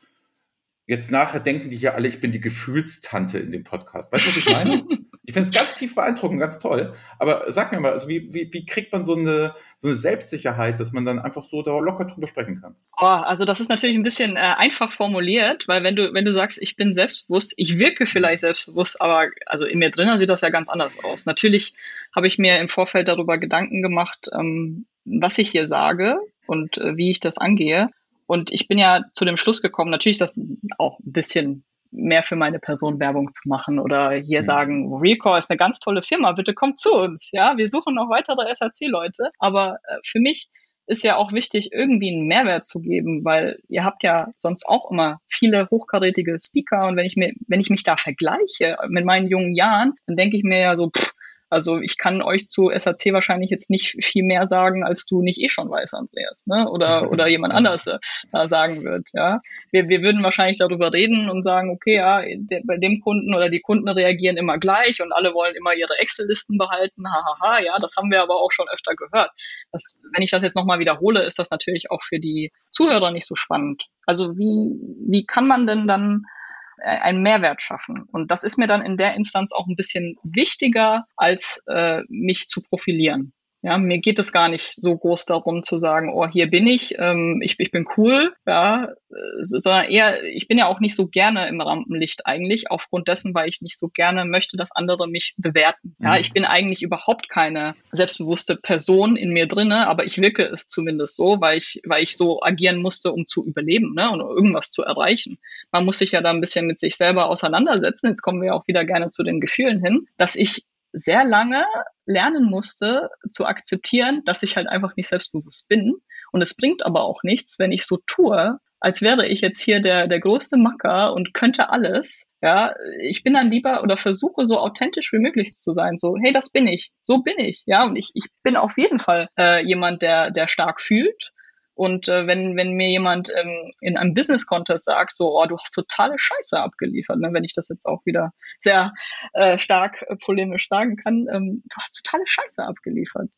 jetzt nachher denken die ja alle, ich bin die Gefühlstante in dem Podcast. Weißt du, was ich meine? ich finde es ganz tief beeindruckend, ganz toll. Aber sag mir mal, also wie, wie, wie kriegt man so eine, so eine Selbstsicherheit, dass man dann einfach so da locker drüber sprechen kann? Oh, also das ist natürlich ein bisschen äh, einfach formuliert, weil wenn du, wenn du sagst, ich bin selbstbewusst, ich wirke vielleicht selbstbewusst, aber also in mir drinnen sieht das ja ganz anders aus. Natürlich habe ich mir im Vorfeld darüber Gedanken gemacht, ähm, was ich hier sage und äh, wie ich das angehe. Und ich bin ja zu dem Schluss gekommen, natürlich ist das auch ein bisschen mehr für meine Person Werbung zu machen oder hier mhm. sagen, Recore ist eine ganz tolle Firma, bitte kommt zu uns. Ja, wir suchen noch weitere SAC-Leute. Aber äh, für mich ist ja auch wichtig, irgendwie einen Mehrwert zu geben, weil ihr habt ja sonst auch immer viele hochkarätige Speaker und wenn ich mir, wenn ich mich da vergleiche mit meinen jungen Jahren, dann denke ich mir ja so, pff, also ich kann euch zu SAC wahrscheinlich jetzt nicht viel mehr sagen, als du nicht eh schon weißt, Andreas, ne? Oder oder jemand anders äh, da sagen wird. Ja, wir, wir würden wahrscheinlich darüber reden und sagen, okay, ja, de, bei dem Kunden oder die Kunden reagieren immer gleich und alle wollen immer ihre Excel-Listen behalten. Hahaha, ja, das haben wir aber auch schon öfter gehört. Das, wenn ich das jetzt nochmal wiederhole, ist das natürlich auch für die Zuhörer nicht so spannend. Also wie wie kann man denn dann einen Mehrwert schaffen. Und das ist mir dann in der Instanz auch ein bisschen wichtiger, als äh, mich zu profilieren. Ja, mir geht es gar nicht so groß darum zu sagen, oh, hier bin ich, ähm, ich, ich bin cool, ja, äh, sondern eher, ich bin ja auch nicht so gerne im Rampenlicht eigentlich, aufgrund dessen, weil ich nicht so gerne möchte, dass andere mich bewerten. Ja, mhm. ich bin eigentlich überhaupt keine selbstbewusste Person in mir drinne, aber ich wirke es zumindest so, weil ich, weil ich so agieren musste, um zu überleben, ne, und irgendwas zu erreichen. Man muss sich ja da ein bisschen mit sich selber auseinandersetzen. Jetzt kommen wir auch wieder gerne zu den Gefühlen hin, dass ich sehr lange lernen musste zu akzeptieren, dass ich halt einfach nicht selbstbewusst bin. Und es bringt aber auch nichts, wenn ich so tue, als wäre ich jetzt hier der, der größte Macker und könnte alles. Ja, ich bin dann lieber oder versuche so authentisch wie möglich zu sein. So, hey, das bin ich. So bin ich. Ja, und ich, ich bin auf jeden Fall äh, jemand, der, der stark fühlt und äh, wenn, wenn mir jemand ähm, in einem Business-Contest sagt, so, oh, du hast totale Scheiße abgeliefert, ne, wenn ich das jetzt auch wieder sehr äh, stark äh, polemisch sagen kann, ähm, du hast totale Scheiße abgeliefert.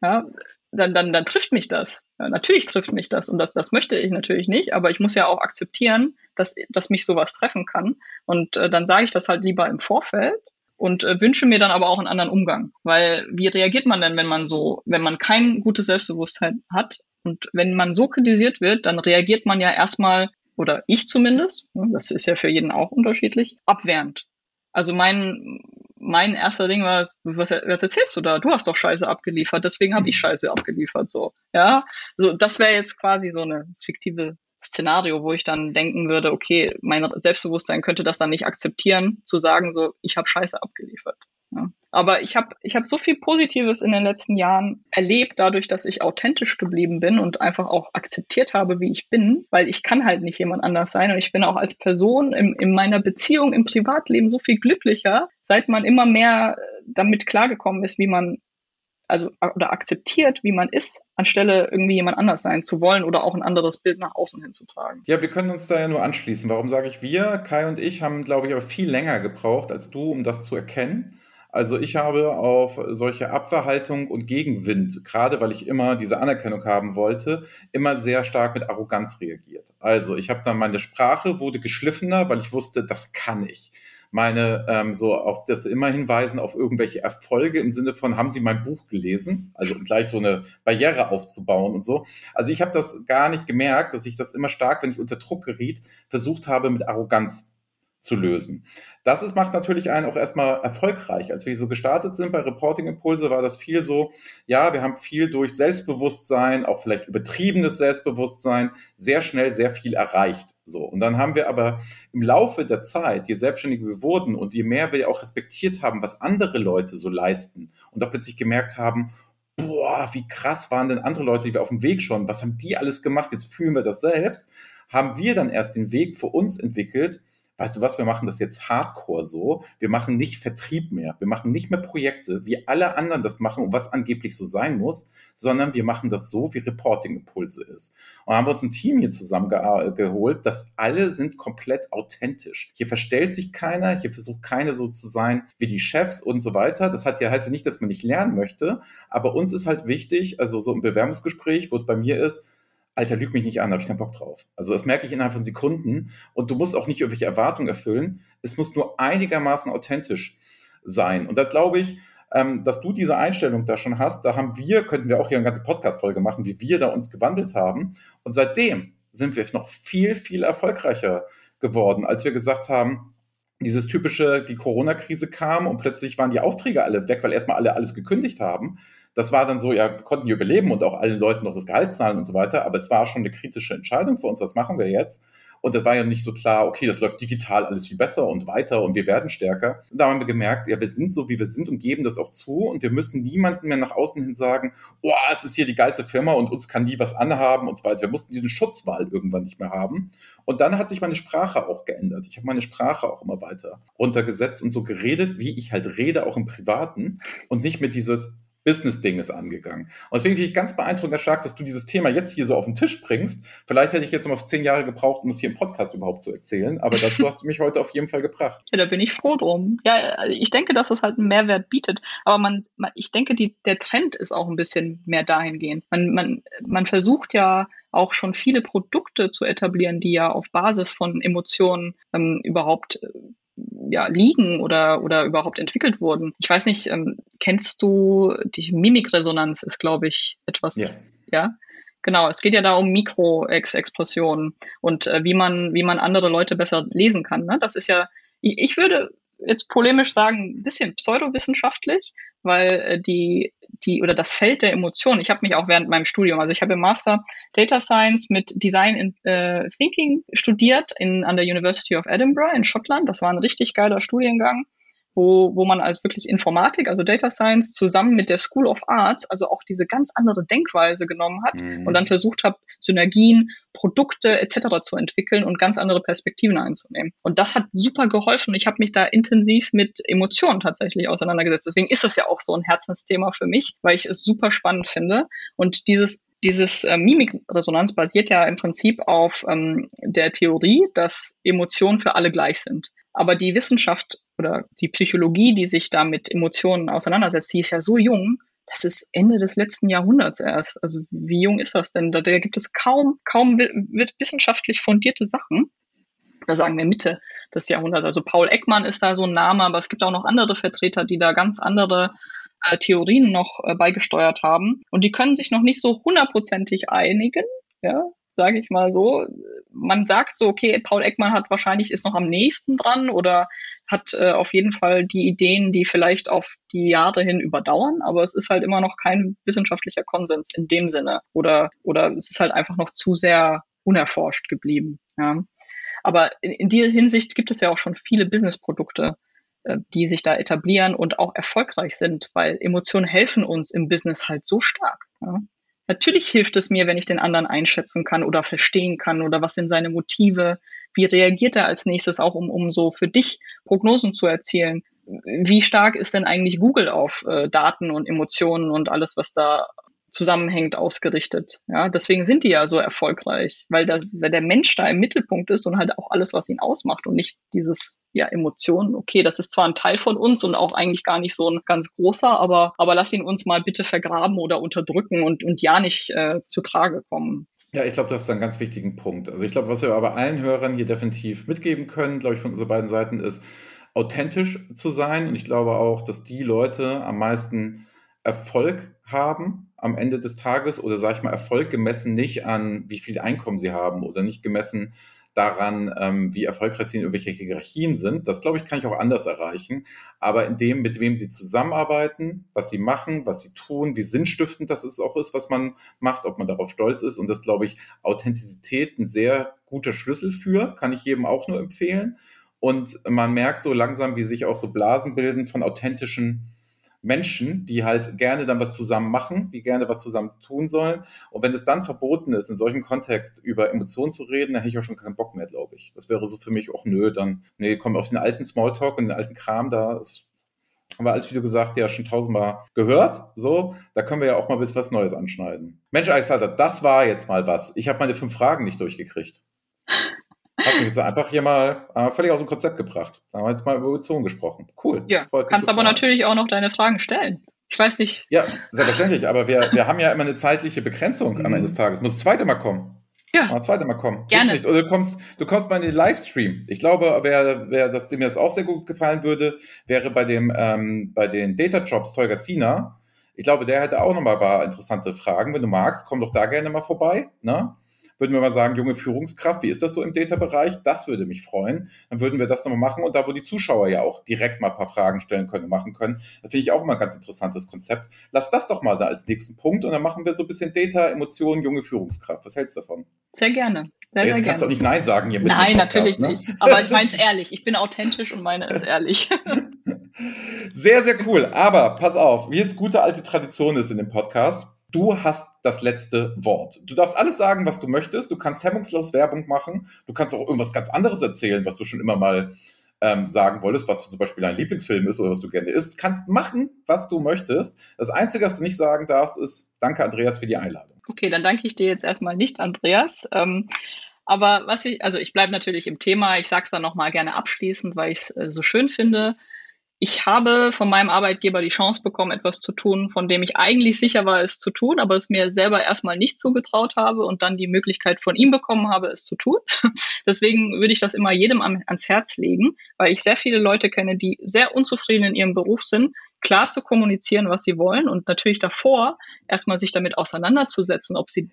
Ja, dann, dann, dann trifft mich das. Ja, natürlich trifft mich das und das, das möchte ich natürlich nicht, aber ich muss ja auch akzeptieren, dass, dass mich sowas treffen kann. Und äh, dann sage ich das halt lieber im Vorfeld und äh, wünsche mir dann aber auch einen anderen Umgang. Weil wie reagiert man denn, wenn man so, wenn man kein gutes Selbstbewusstsein hat und wenn man so kritisiert wird, dann reagiert man ja erstmal, oder ich zumindest, ne, das ist ja für jeden auch unterschiedlich, abwehrend. Also mein, mein erster Ding war, was, was erzählst du da? Du hast doch Scheiße abgeliefert, deswegen habe ich Scheiße abgeliefert, so. Ja, so das wäre jetzt quasi so eine fiktive Szenario, wo ich dann denken würde, okay, mein Selbstbewusstsein könnte das dann nicht akzeptieren, zu sagen, so, ich habe Scheiße abgeliefert. Ja. Aber ich habe ich hab so viel Positives in den letzten Jahren erlebt, dadurch, dass ich authentisch geblieben bin und einfach auch akzeptiert habe, wie ich bin, weil ich kann halt nicht jemand anders sein und ich bin auch als Person in, in meiner Beziehung, im Privatleben so viel glücklicher, seit man immer mehr damit klargekommen ist, wie man also oder akzeptiert, wie man ist, anstelle irgendwie jemand anders sein zu wollen oder auch ein anderes Bild nach außen hinzutragen. Ja, wir können uns da ja nur anschließen. Warum sage ich wir? Kai und ich haben, glaube ich, aber viel länger gebraucht als du, um das zu erkennen. Also ich habe auf solche Abwehrhaltung und Gegenwind, gerade weil ich immer diese Anerkennung haben wollte, immer sehr stark mit Arroganz reagiert. Also ich habe dann meine Sprache wurde geschliffener, weil ich wusste, das kann ich. Meine ähm, so auf das immer hinweisen auf irgendwelche Erfolge im Sinne von haben Sie mein Buch gelesen? Also um gleich so eine Barriere aufzubauen und so. Also ich habe das gar nicht gemerkt, dass ich das immer stark, wenn ich unter Druck geriet, versucht habe mit Arroganz zu lösen. Das ist, macht natürlich einen auch erstmal erfolgreich. Als wir so gestartet sind bei Reporting Impulse, war das viel so, ja, wir haben viel durch Selbstbewusstsein, auch vielleicht übertriebenes Selbstbewusstsein, sehr schnell sehr viel erreicht. So. Und dann haben wir aber im Laufe der Zeit, je selbstständiger wir wurden und je mehr wir auch respektiert haben, was andere Leute so leisten und auch plötzlich gemerkt haben, boah, wie krass waren denn andere Leute, die wir auf dem Weg schon, was haben die alles gemacht, jetzt fühlen wir das selbst, haben wir dann erst den Weg für uns entwickelt, weißt du was, wir machen das jetzt hardcore so. Wir machen nicht Vertrieb mehr. Wir machen nicht mehr Projekte, wie alle anderen das machen und was angeblich so sein muss, sondern wir machen das so, wie Reporting-Impulse ist. Und haben wir uns ein Team hier zusammengeholt, dass alle sind komplett authentisch. Hier verstellt sich keiner, hier versucht keiner so zu sein wie die Chefs und so weiter. Das hat ja, heißt ja nicht, dass man nicht lernen möchte, aber uns ist halt wichtig, also so ein Bewerbungsgespräch, wo es bei mir ist, Alter, lüg mich nicht an, da habe ich keinen Bock drauf. Also das merke ich innerhalb von Sekunden und du musst auch nicht irgendwelche Erwartungen erfüllen. Es muss nur einigermaßen authentisch sein. Und da glaube ich, ähm, dass du diese Einstellung da schon hast. Da haben wir, könnten wir auch hier eine ganze Podcast-Folge machen, wie wir da uns gewandelt haben. Und seitdem sind wir noch viel, viel erfolgreicher geworden, als wir gesagt haben, dieses typische, die Corona-Krise kam und plötzlich waren die Aufträge alle weg, weil erstmal alle alles gekündigt haben. Das war dann so, ja, konnten die überleben und auch allen Leuten noch das Gehalt zahlen und so weiter. Aber es war schon eine kritische Entscheidung für uns. Was machen wir jetzt? Und das war ja nicht so klar, okay, das läuft digital alles viel besser und weiter und wir werden stärker. Und da haben wir gemerkt, ja, wir sind so, wie wir sind und geben das auch zu und wir müssen niemandem mehr nach außen hin sagen, oh, es ist hier die geilste Firma und uns kann nie was anhaben und so weiter. Wir mussten diesen Schutzwall irgendwann nicht mehr haben. Und dann hat sich meine Sprache auch geändert. Ich habe meine Sprache auch immer weiter runtergesetzt und so geredet, wie ich halt rede, auch im Privaten und nicht mit dieses, Business-Ding ist angegangen. Und deswegen finde ich ganz beeindruckend stark, dass du dieses Thema jetzt hier so auf den Tisch bringst. Vielleicht hätte ich jetzt noch auf zehn Jahre gebraucht, um es hier im Podcast überhaupt zu erzählen, aber dazu hast du mich heute auf jeden Fall gebracht. Ja, da bin ich froh drum. Ja, ich denke, dass es halt einen Mehrwert bietet, aber man, man ich denke, die, der Trend ist auch ein bisschen mehr dahingehend. Man, man, man versucht ja auch schon viele Produkte zu etablieren, die ja auf Basis von Emotionen ähm, überhaupt ja, liegen oder, oder überhaupt entwickelt wurden. Ich weiß nicht, ähm, kennst du die Mimikresonanz ist, glaube ich, etwas, ja. ja? Genau, es geht ja da um Mikroexpressionen und äh, wie man, wie man andere Leute besser lesen kann. Ne? Das ist ja, ich, ich würde jetzt polemisch sagen, ein bisschen pseudowissenschaftlich, weil äh, die, die oder das Feld der Emotionen, ich habe mich auch während meinem Studium, also ich habe im Master Data Science mit Design in, äh, Thinking studiert in, an der University of Edinburgh in Schottland. Das war ein richtig geiler Studiengang wo, wo man als wirklich Informatik, also Data Science, zusammen mit der School of Arts, also auch diese ganz andere Denkweise genommen hat mhm. und dann versucht hat, Synergien, Produkte etc. zu entwickeln und ganz andere Perspektiven einzunehmen. Und das hat super geholfen. Ich habe mich da intensiv mit Emotionen tatsächlich auseinandergesetzt. Deswegen ist es ja auch so ein Herzensthema für mich, weil ich es super spannend finde. Und dieses dieses äh, Mimikresonanz basiert ja im Prinzip auf ähm, der Theorie, dass Emotionen für alle gleich sind. Aber die Wissenschaft oder die Psychologie, die sich da mit Emotionen auseinandersetzt, die ist ja so jung, das ist Ende des letzten Jahrhunderts erst. Also wie jung ist das denn? Da, da gibt es kaum, kaum wissenschaftlich fundierte Sachen. Da sagen wir Mitte des Jahrhunderts. Also Paul Ekman ist da so ein Name, aber es gibt auch noch andere Vertreter, die da ganz andere äh, Theorien noch äh, beigesteuert haben. Und die können sich noch nicht so hundertprozentig einigen. Ja, sage ich mal so. Man sagt so, okay, Paul Ekman hat wahrscheinlich ist noch am nächsten dran oder hat äh, auf jeden Fall die Ideen, die vielleicht auf die Jahre hin überdauern, aber es ist halt immer noch kein wissenschaftlicher Konsens in dem Sinne oder oder es ist halt einfach noch zu sehr unerforscht geblieben. Ja. Aber in, in der Hinsicht gibt es ja auch schon viele Businessprodukte, äh, die sich da etablieren und auch erfolgreich sind, weil Emotionen helfen uns im Business halt so stark. Ja. Natürlich hilft es mir, wenn ich den anderen einschätzen kann oder verstehen kann oder was sind seine Motive, wie reagiert er als nächstes auch, um, um so für dich Prognosen zu erzielen. Wie stark ist denn eigentlich Google auf äh, Daten und Emotionen und alles, was da zusammenhängt, ausgerichtet. Ja, deswegen sind die ja so erfolgreich, weil, das, weil der Mensch da im Mittelpunkt ist und halt auch alles, was ihn ausmacht und nicht dieses, ja, Emotionen. Okay, das ist zwar ein Teil von uns und auch eigentlich gar nicht so ein ganz großer, aber, aber lass ihn uns mal bitte vergraben oder unterdrücken und, und ja nicht äh, zu Trage kommen. Ja, ich glaube, das ist ein ganz wichtigen Punkt. Also ich glaube, was wir aber allen Hörern hier definitiv mitgeben können, glaube ich, von unseren beiden Seiten ist, authentisch zu sein. Und ich glaube auch, dass die Leute am meisten Erfolg haben am Ende des Tages oder sage ich mal Erfolg gemessen nicht an, wie viel Einkommen sie haben oder nicht gemessen daran, ähm, wie erfolgreich sie in irgendwelche Hierarchien sind. Das, glaube ich, kann ich auch anders erreichen. Aber in dem, mit wem sie zusammenarbeiten, was sie machen, was sie tun, wie sinnstiftend das ist, auch ist, was man macht, ob man darauf stolz ist. Und das, glaube ich, Authentizität ein sehr guter Schlüssel für, kann ich jedem auch nur empfehlen. Und man merkt so langsam, wie sich auch so Blasen bilden von authentischen Menschen, die halt gerne dann was zusammen machen, die gerne was zusammen tun sollen. Und wenn es dann verboten ist, in solchem Kontext über Emotionen zu reden, dann hätte ich auch schon keinen Bock mehr, glaube ich. Das wäre so für mich auch nö, dann, nee, komm auf den alten Smalltalk und den alten Kram, da ist, haben wir alles, wie du gesagt, ja schon tausendmal gehört. So, da können wir ja auch mal ein bisschen was Neues anschneiden. Mensch, Alexander, das war jetzt mal was. Ich habe meine fünf Fragen nicht durchgekriegt. Hat mich jetzt einfach hier mal äh, völlig aus dem Konzept gebracht. Da haben wir jetzt mal über Emotionen gesprochen. Cool. Ja, kannst aber natürlich auch noch deine Fragen stellen. Ich weiß nicht. Ja, selbstverständlich. aber wir, wir haben ja immer eine zeitliche Begrenzung am Ende des Tages. Muss das zweite Mal kommen. Ja. Mal das zweite Mal kommen. Gerne. Oder du kommst, du kommst mal in den Livestream. Ich glaube, wer, wer das, dem das auch sehr gut gefallen würde, wäre bei dem, ähm, bei den Data Jobs Tolga Sina. Ich glaube, der hätte auch noch mal ein paar interessante Fragen. Wenn du magst, komm doch da gerne mal vorbei. Ne? Würden wir mal sagen, junge Führungskraft, wie ist das so im Data-Bereich? Das würde mich freuen. Dann würden wir das nochmal machen und da, wo die Zuschauer ja auch direkt mal ein paar Fragen stellen können, machen können, das finde ich auch immer ein ganz interessantes Konzept. Lass das doch mal da als nächsten Punkt und dann machen wir so ein bisschen Data, Emotionen, junge Führungskraft. Was hältst du davon? Sehr gerne. Sehr, Jetzt sehr kannst du auch nicht Nein sagen hier mit Nein, Podcast, natürlich ne? nicht. Aber ich meine es ehrlich. Ich bin authentisch und meine es ehrlich. Sehr, sehr cool. Aber pass auf, wie es gute alte Tradition ist in dem Podcast, du hast das letzte Wort. Du darfst alles sagen, was du möchtest. Du kannst hemmungslos Werbung machen. Du kannst auch irgendwas ganz anderes erzählen, was du schon immer mal ähm, sagen wolltest, was zum Beispiel dein Lieblingsfilm ist oder was du gerne isst. Kannst machen, was du möchtest. Das Einzige, was du nicht sagen darfst, ist Danke, Andreas, für die Einladung. Okay, dann danke ich dir jetzt erstmal nicht, Andreas. Ähm, aber was ich, also ich bleibe natürlich im Thema. Ich sage es dann nochmal gerne abschließend, weil ich es äh, so schön finde ich habe von meinem Arbeitgeber die Chance bekommen, etwas zu tun, von dem ich eigentlich sicher war, es zu tun, aber es mir selber erstmal nicht zugetraut habe und dann die Möglichkeit von ihm bekommen habe, es zu tun. Deswegen würde ich das immer jedem ans Herz legen, weil ich sehr viele Leute kenne, die sehr unzufrieden in ihrem Beruf sind, klar zu kommunizieren, was sie wollen und natürlich davor erstmal sich damit auseinanderzusetzen, ob sie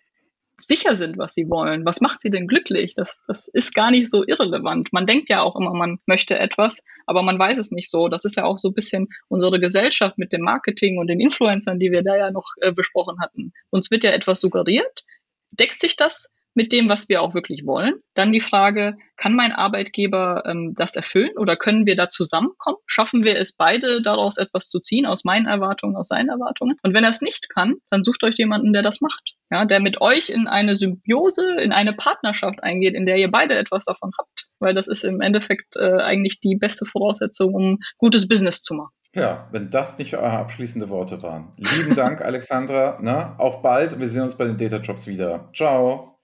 sicher sind, was sie wollen. Was macht sie denn glücklich? Das, das ist gar nicht so irrelevant. Man denkt ja auch immer, man möchte etwas, aber man weiß es nicht so. Das ist ja auch so ein bisschen unsere Gesellschaft mit dem Marketing und den Influencern, die wir da ja noch äh, besprochen hatten. Uns wird ja etwas suggeriert. Deckt sich das mit dem, was wir auch wirklich wollen. Dann die Frage, kann mein Arbeitgeber ähm, das erfüllen oder können wir da zusammenkommen? Schaffen wir es beide daraus etwas zu ziehen, aus meinen Erwartungen, aus seinen Erwartungen? Und wenn er es nicht kann, dann sucht euch jemanden, der das macht. Ja, der mit euch in eine Symbiose, in eine Partnerschaft eingeht, in der ihr beide etwas davon habt. Weil das ist im Endeffekt äh, eigentlich die beste Voraussetzung, um gutes Business zu machen. Ja, wenn das nicht eure abschließende Worte waren. Lieben Dank, Alexandra. Ne? Auf bald. Wir sehen uns bei den Data Jobs wieder. Ciao.